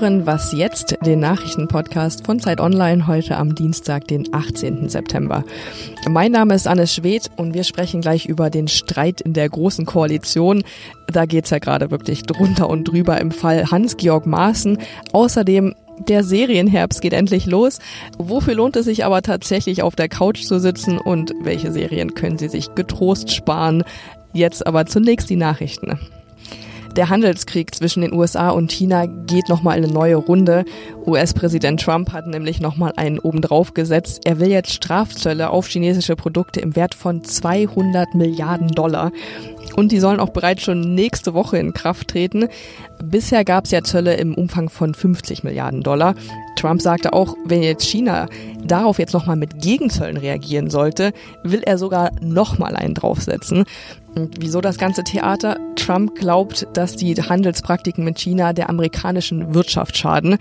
hören Was jetzt, den Nachrichtenpodcast von Zeit Online heute am Dienstag, den 18. September. Mein Name ist Anne Schwedt und wir sprechen gleich über den Streit in der Großen Koalition. Da geht's ja gerade wirklich drunter und drüber im Fall Hans-Georg Maaßen. Außerdem der Serienherbst geht endlich los. Wofür lohnt es sich aber tatsächlich auf der Couch zu sitzen und welche Serien können Sie sich getrost sparen? Jetzt aber zunächst die Nachrichten. Der Handelskrieg zwischen den USA und China geht nochmal eine neue Runde. US-Präsident Trump hat nämlich nochmal einen obendrauf gesetzt. Er will jetzt Strafzölle auf chinesische Produkte im Wert von 200 Milliarden Dollar. Und die sollen auch bereits schon nächste Woche in Kraft treten. Bisher gab es ja Zölle im Umfang von 50 Milliarden Dollar. Trump sagte auch, wenn jetzt China darauf jetzt nochmal mit Gegenzöllen reagieren sollte, will er sogar nochmal einen draufsetzen. Und wieso das ganze Theater? Trump glaubt, dass die Handelspraktiken mit China der amerikanischen Wirtschaft schaden.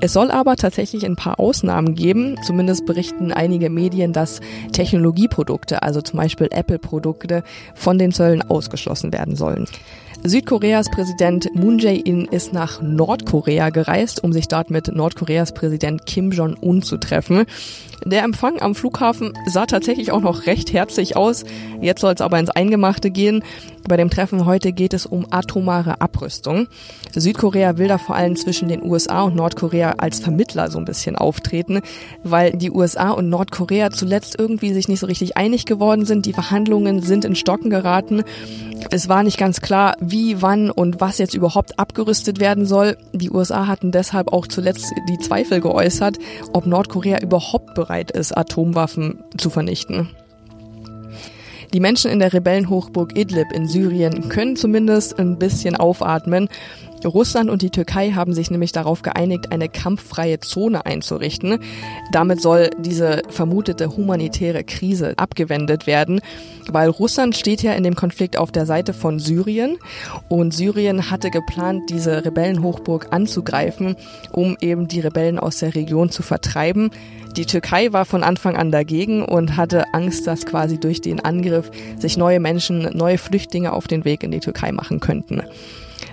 Es soll aber tatsächlich ein paar Ausnahmen geben. Zumindest berichten einige Medien, dass Technologieprodukte, also zum Beispiel Apple-Produkte, von den Zöllen ausgeschlossen werden sollen. Südkoreas Präsident Moon Jae-in ist nach Nordkorea gereist, um sich dort mit Nordkoreas Präsident Kim Jong-un zu treffen. Der Empfang am Flughafen sah tatsächlich auch noch recht herzlich aus. Jetzt soll es aber ins Eingemachte gehen. Bei dem Treffen heute geht es um atomare Abrüstung. Südkorea will da vor allem zwischen den USA und Nordkorea als Vermittler so ein bisschen auftreten, weil die USA und Nordkorea zuletzt irgendwie sich nicht so richtig einig geworden sind. Die Verhandlungen sind in Stocken geraten. Es war nicht ganz klar, wie, wann und was jetzt überhaupt abgerüstet werden soll. Die USA hatten deshalb auch zuletzt die Zweifel geäußert, ob Nordkorea überhaupt bereit ist, Atomwaffen zu vernichten. Die Menschen in der Rebellenhochburg Idlib in Syrien können zumindest ein bisschen aufatmen. Russland und die Türkei haben sich nämlich darauf geeinigt, eine kampffreie Zone einzurichten. Damit soll diese vermutete humanitäre Krise abgewendet werden, weil Russland steht ja in dem Konflikt auf der Seite von Syrien und Syrien hatte geplant, diese Rebellenhochburg anzugreifen, um eben die Rebellen aus der Region zu vertreiben. Die Türkei war von Anfang an dagegen und hatte Angst, dass quasi durch den Angriff sich neue Menschen, neue Flüchtlinge auf den Weg in die Türkei machen könnten.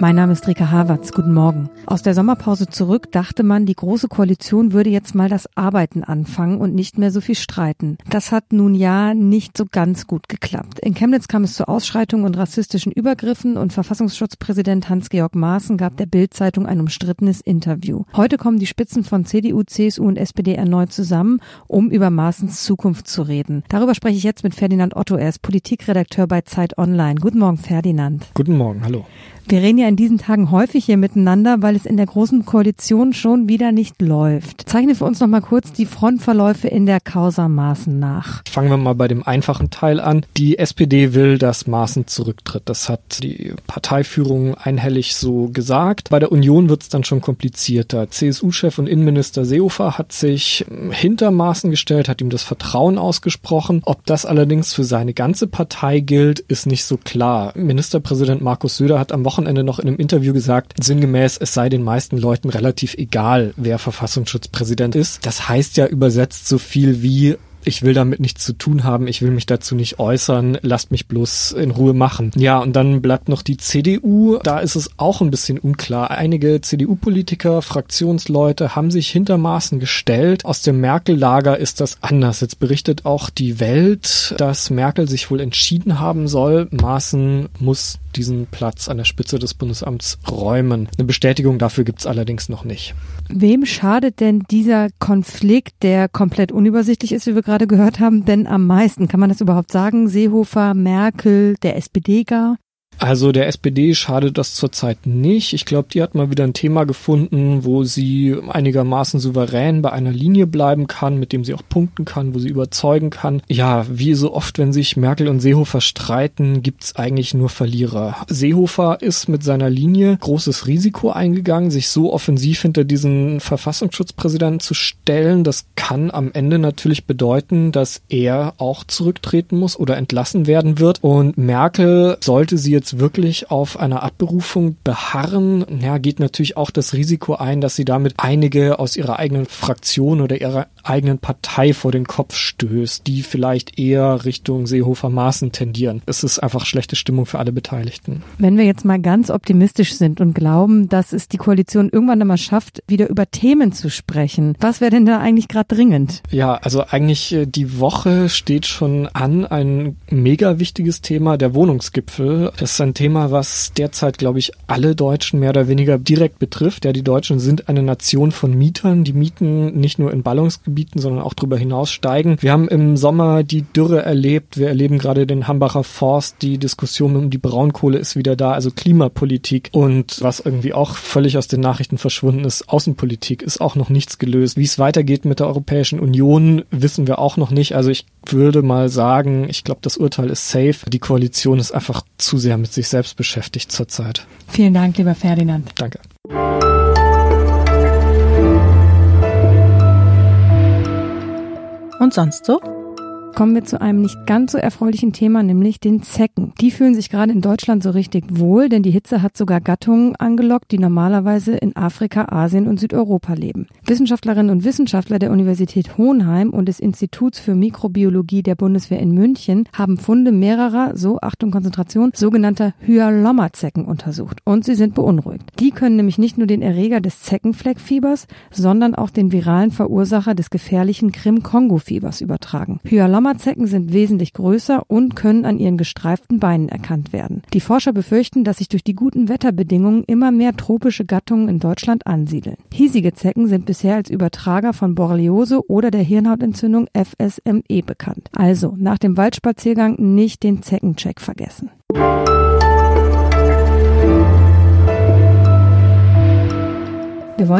Mein Name ist Rika Havertz. Guten Morgen. Aus der Sommerpause zurück dachte man, die Große Koalition würde jetzt mal das Arbeiten anfangen und nicht mehr so viel streiten. Das hat nun ja nicht so ganz gut geklappt. In Chemnitz kam es zu Ausschreitungen und rassistischen Übergriffen und Verfassungsschutzpräsident Hans-Georg Maaßen gab der Bild-Zeitung ein umstrittenes Interview. Heute kommen die Spitzen von CDU, CSU und SPD erneut zusammen, um über Maaßens Zukunft zu reden. Darüber spreche ich jetzt mit Ferdinand Otto. Er ist Politikredakteur bei Zeit Online. Guten Morgen, Ferdinand. Guten Morgen, hallo. Wir reden ja in diesen Tagen häufig hier miteinander, weil es in der großen Koalition schon wieder nicht läuft. Zeichne für uns noch mal kurz die Frontverläufe in der Causa Maaßen nach. Fangen wir mal bei dem einfachen Teil an. Die SPD will, dass Maaßen zurücktritt. Das hat die Parteiführung einhellig so gesagt. Bei der Union wird es dann schon komplizierter. CSU-Chef und Innenminister Seehofer hat sich hinter Maaßen gestellt, hat ihm das Vertrauen ausgesprochen. Ob das allerdings für seine ganze Partei gilt, ist nicht so klar. Ministerpräsident Markus Söder hat am Wochenende noch in einem Interview gesagt, sinngemäß, es sei den meisten Leuten relativ egal, wer Verfassungsschutzpräsident ist. Das heißt ja übersetzt so viel wie ich will damit nichts zu tun haben, ich will mich dazu nicht äußern, lasst mich bloß in Ruhe machen. Ja, und dann bleibt noch die CDU, da ist es auch ein bisschen unklar. Einige CDU-Politiker, Fraktionsleute haben sich hinter Maßen gestellt. Aus dem Merkel-Lager ist das anders. Jetzt berichtet auch die Welt, dass Merkel sich wohl entschieden haben soll, Maßen muss diesen Platz an der Spitze des Bundesamts räumen. Eine Bestätigung dafür gibt's allerdings noch nicht. Wem schadet denn dieser Konflikt, der komplett unübersichtlich ist, wie wir gerade gehört haben, denn am meisten? Kann man das überhaupt sagen? Seehofer, Merkel, der SPD gar? Also der SPD schadet das zurzeit nicht. Ich glaube, die hat mal wieder ein Thema gefunden, wo sie einigermaßen souverän bei einer Linie bleiben kann, mit dem sie auch punkten kann, wo sie überzeugen kann. Ja, wie so oft, wenn sich Merkel und Seehofer streiten, gibt's eigentlich nur Verlierer. Seehofer ist mit seiner Linie großes Risiko eingegangen, sich so offensiv hinter diesen Verfassungsschutzpräsidenten zu stellen. Das kann am Ende natürlich bedeuten, dass er auch zurücktreten muss oder entlassen werden wird. Und Merkel sollte sie jetzt jetzt wirklich auf einer Abberufung beharren, ja, geht natürlich auch das Risiko ein, dass sie damit einige aus ihrer eigenen Fraktion oder ihrer eigenen Partei vor den Kopf stößt, die vielleicht eher Richtung Seehofer-Maßen tendieren. Es ist einfach schlechte Stimmung für alle Beteiligten. Wenn wir jetzt mal ganz optimistisch sind und glauben, dass es die Koalition irgendwann einmal schafft, wieder über Themen zu sprechen, was wäre denn da eigentlich gerade dringend? Ja, also eigentlich äh, die Woche steht schon an, ein mega wichtiges Thema, der Wohnungsgipfel. Das ist ein Thema, was derzeit, glaube ich, alle Deutschen mehr oder weniger direkt betrifft. Ja, die Deutschen sind eine Nation von Mietern. Die Mieten nicht nur in Ballungsgebieten, sondern auch darüber hinaus steigen. Wir haben im Sommer die Dürre erlebt. Wir erleben gerade den Hambacher Forst. Die Diskussion um die Braunkohle ist wieder da. Also Klimapolitik und was irgendwie auch völlig aus den Nachrichten verschwunden ist, Außenpolitik ist auch noch nichts gelöst. Wie es weitergeht mit der Europäischen Union, wissen wir auch noch nicht. Also ich würde mal sagen, ich glaube, das Urteil ist safe. Die Koalition ist einfach zu sehr mit sich selbst beschäftigt zurzeit. Vielen Dank, lieber Ferdinand. Danke. Und sonst so? Kommen wir zu einem nicht ganz so erfreulichen Thema, nämlich den Zecken. Die fühlen sich gerade in Deutschland so richtig wohl, denn die Hitze hat sogar Gattungen angelockt, die normalerweise in Afrika, Asien und Südeuropa leben. Wissenschaftlerinnen und Wissenschaftler der Universität Hohenheim und des Instituts für Mikrobiologie der Bundeswehr in München haben Funde mehrerer, so Achtung Konzentration, sogenannter Hyalomma-Zecken untersucht und sie sind beunruhigt. Die können nämlich nicht nur den Erreger des Zeckenfleckfiebers, sondern auch den viralen Verursacher des gefährlichen Krim-Kongo-Fiebers übertragen. Hyalomma Sommerzecken sind wesentlich größer und können an ihren gestreiften Beinen erkannt werden. Die Forscher befürchten, dass sich durch die guten Wetterbedingungen immer mehr tropische Gattungen in Deutschland ansiedeln. Hiesige Zecken sind bisher als Übertrager von Borreliose oder der Hirnhautentzündung FSME bekannt. Also nach dem Waldspaziergang nicht den Zeckencheck vergessen.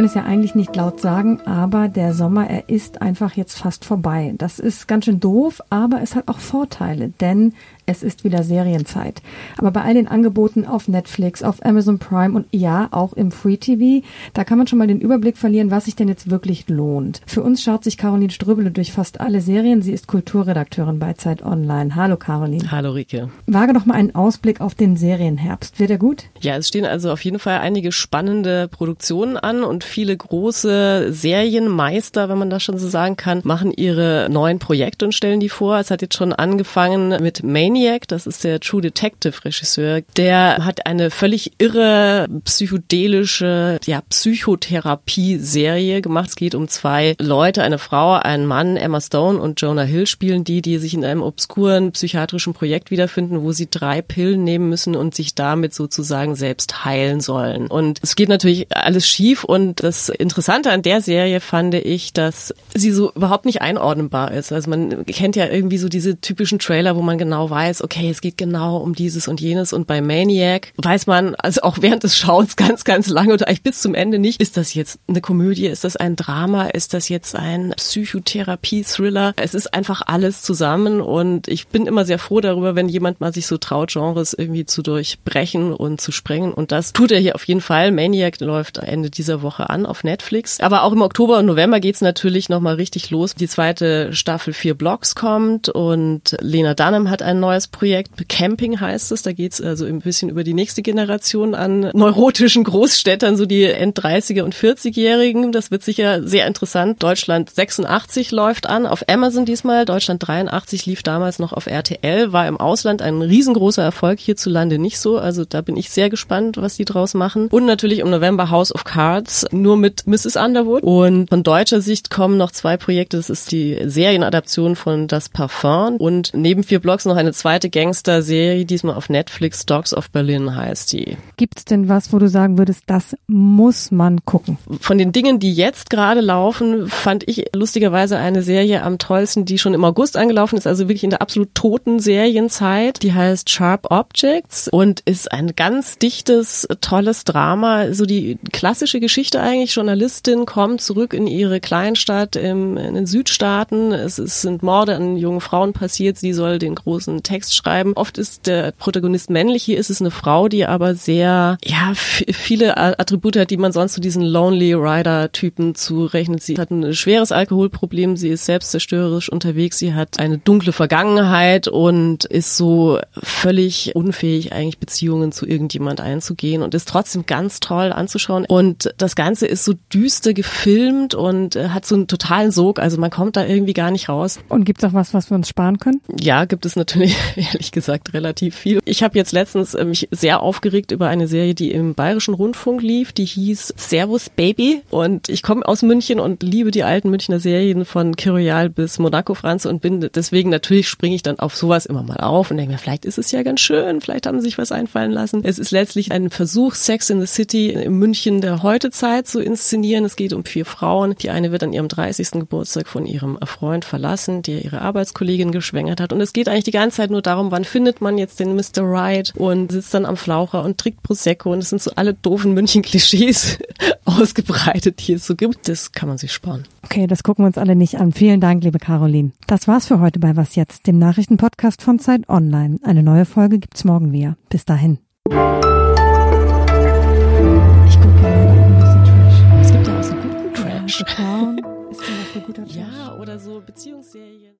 Wollen es ja eigentlich nicht laut sagen, aber der Sommer, er ist einfach jetzt fast vorbei. Das ist ganz schön doof, aber es hat auch Vorteile, denn es ist wieder Serienzeit. Aber bei all den Angeboten auf Netflix, auf Amazon Prime und ja, auch im Free TV, da kann man schon mal den Überblick verlieren, was sich denn jetzt wirklich lohnt. Für uns schaut sich Caroline Ströbele durch fast alle Serien. Sie ist Kulturredakteurin bei Zeit Online. Hallo Caroline. Hallo Rike. Wage doch mal einen Ausblick auf den Serienherbst. Wird er gut? Ja, es stehen also auf jeden Fall einige spannende Produktionen an und viele große Serienmeister, wenn man das schon so sagen kann, machen ihre neuen Projekte und stellen die vor. Es hat jetzt schon angefangen mit Mania Maniac, das ist der True Detective Regisseur, der hat eine völlig irre psychedelische ja, Psychotherapie-Serie gemacht. Es geht um zwei Leute, eine Frau, einen Mann, Emma Stone und Jonah Hill spielen die, die sich in einem obskuren psychiatrischen Projekt wiederfinden, wo sie drei Pillen nehmen müssen und sich damit sozusagen selbst heilen sollen. Und es geht natürlich alles schief und das Interessante an der Serie fand ich, dass sie so überhaupt nicht einordnenbar ist. Also man kennt ja irgendwie so diese typischen Trailer, wo man genau weiß, weiß, okay, es geht genau um dieses und jenes und bei Maniac weiß man also auch während des Schauens ganz, ganz lange oder eigentlich bis zum Ende nicht, ist das jetzt eine Komödie, ist das ein Drama, ist das jetzt ein Psychotherapie-Thriller? Es ist einfach alles zusammen und ich bin immer sehr froh darüber, wenn jemand mal sich so traut, Genres irgendwie zu durchbrechen und zu sprengen und das tut er hier auf jeden Fall. Maniac läuft Ende dieser Woche an auf Netflix, aber auch im Oktober und November geht's natürlich nochmal richtig los. Die zweite Staffel vier Blocks kommt und Lena Dunham hat ein neues neues Projekt. Camping heißt es. Da geht es also ein bisschen über die nächste Generation an neurotischen Großstädtern, so die End-30er und 40-Jährigen. Das wird sicher sehr interessant. Deutschland 86 läuft an auf Amazon diesmal. Deutschland 83 lief damals noch auf RTL, war im Ausland ein riesengroßer Erfolg, hierzulande nicht so. Also da bin ich sehr gespannt, was die draus machen. Und natürlich im November House of Cards, nur mit Mrs. Underwood. Und von deutscher Sicht kommen noch zwei Projekte. Das ist die Serienadaption von Das Parfum und neben vier Blogs noch eine zweite Gangster-Serie, diesmal auf Netflix, Dogs of Berlin heißt die. Gibt's denn was, wo du sagen würdest, das muss man gucken? Von den Dingen, die jetzt gerade laufen, fand ich lustigerweise eine Serie am tollsten, die schon im August angelaufen ist, also wirklich in der absolut toten Serienzeit. Die heißt Sharp Objects und ist ein ganz dichtes, tolles Drama, so die klassische Geschichte Geschichte eigentlich. Journalistin kommt zurück in ihre Kleinstadt im, in den Südstaaten. Es, es sind Morde an jungen Frauen passiert. Sie soll den großen Text schreiben. Oft ist der Protagonist männlich. Hier ist es eine Frau, die aber sehr, ja, viele Attribute hat, die man sonst zu diesen Lonely Rider-Typen zurechnet. Sie hat ein schweres Alkoholproblem. Sie ist selbstzerstörerisch unterwegs. Sie hat eine dunkle Vergangenheit und ist so völlig unfähig, eigentlich Beziehungen zu irgendjemand einzugehen und ist trotzdem ganz toll anzuschauen. Und das Ganze ist so düster gefilmt und äh, hat so einen totalen Sog. Also man kommt da irgendwie gar nicht raus. Und gibt es auch was, was wir uns sparen können? Ja, gibt es natürlich, ehrlich gesagt, relativ viel. Ich habe jetzt letztens äh, mich sehr aufgeregt über eine Serie, die im Bayerischen Rundfunk lief. Die hieß Servus Baby. Und ich komme aus München und liebe die alten Münchner Serien von Kiroyal bis Monaco Franze und bin deswegen natürlich springe ich dann auf sowas immer mal auf und denke mir, vielleicht ist es ja ganz schön, vielleicht haben sie sich was einfallen lassen. Es ist letztlich ein Versuch, Sex in the City in München der Heutezeit zu inszenieren. Es geht um vier Frauen. Die eine wird an ihrem 30. Geburtstag von ihrem Freund verlassen, der ihre Arbeitskollegin geschwängert hat. Und es geht eigentlich die ganze Zeit nur darum, wann findet man jetzt den Mr. Right und sitzt dann am Flaucher und trinkt Prosecco. Und es sind so alle doofen München-Klischees ausgebreitet, die es so gibt. Das kann man sich sparen. Okay, das gucken wir uns alle nicht an. Vielen Dank, liebe Caroline. Das war's für heute bei Was Jetzt, dem Nachrichtenpodcast von Zeit Online. Eine neue Folge gibt's morgen wieder. Bis dahin. Ich gucke gerne ein bisschen Trash. Es gibt ja auch so guten Trash. Ja, oder so Beziehungsserien.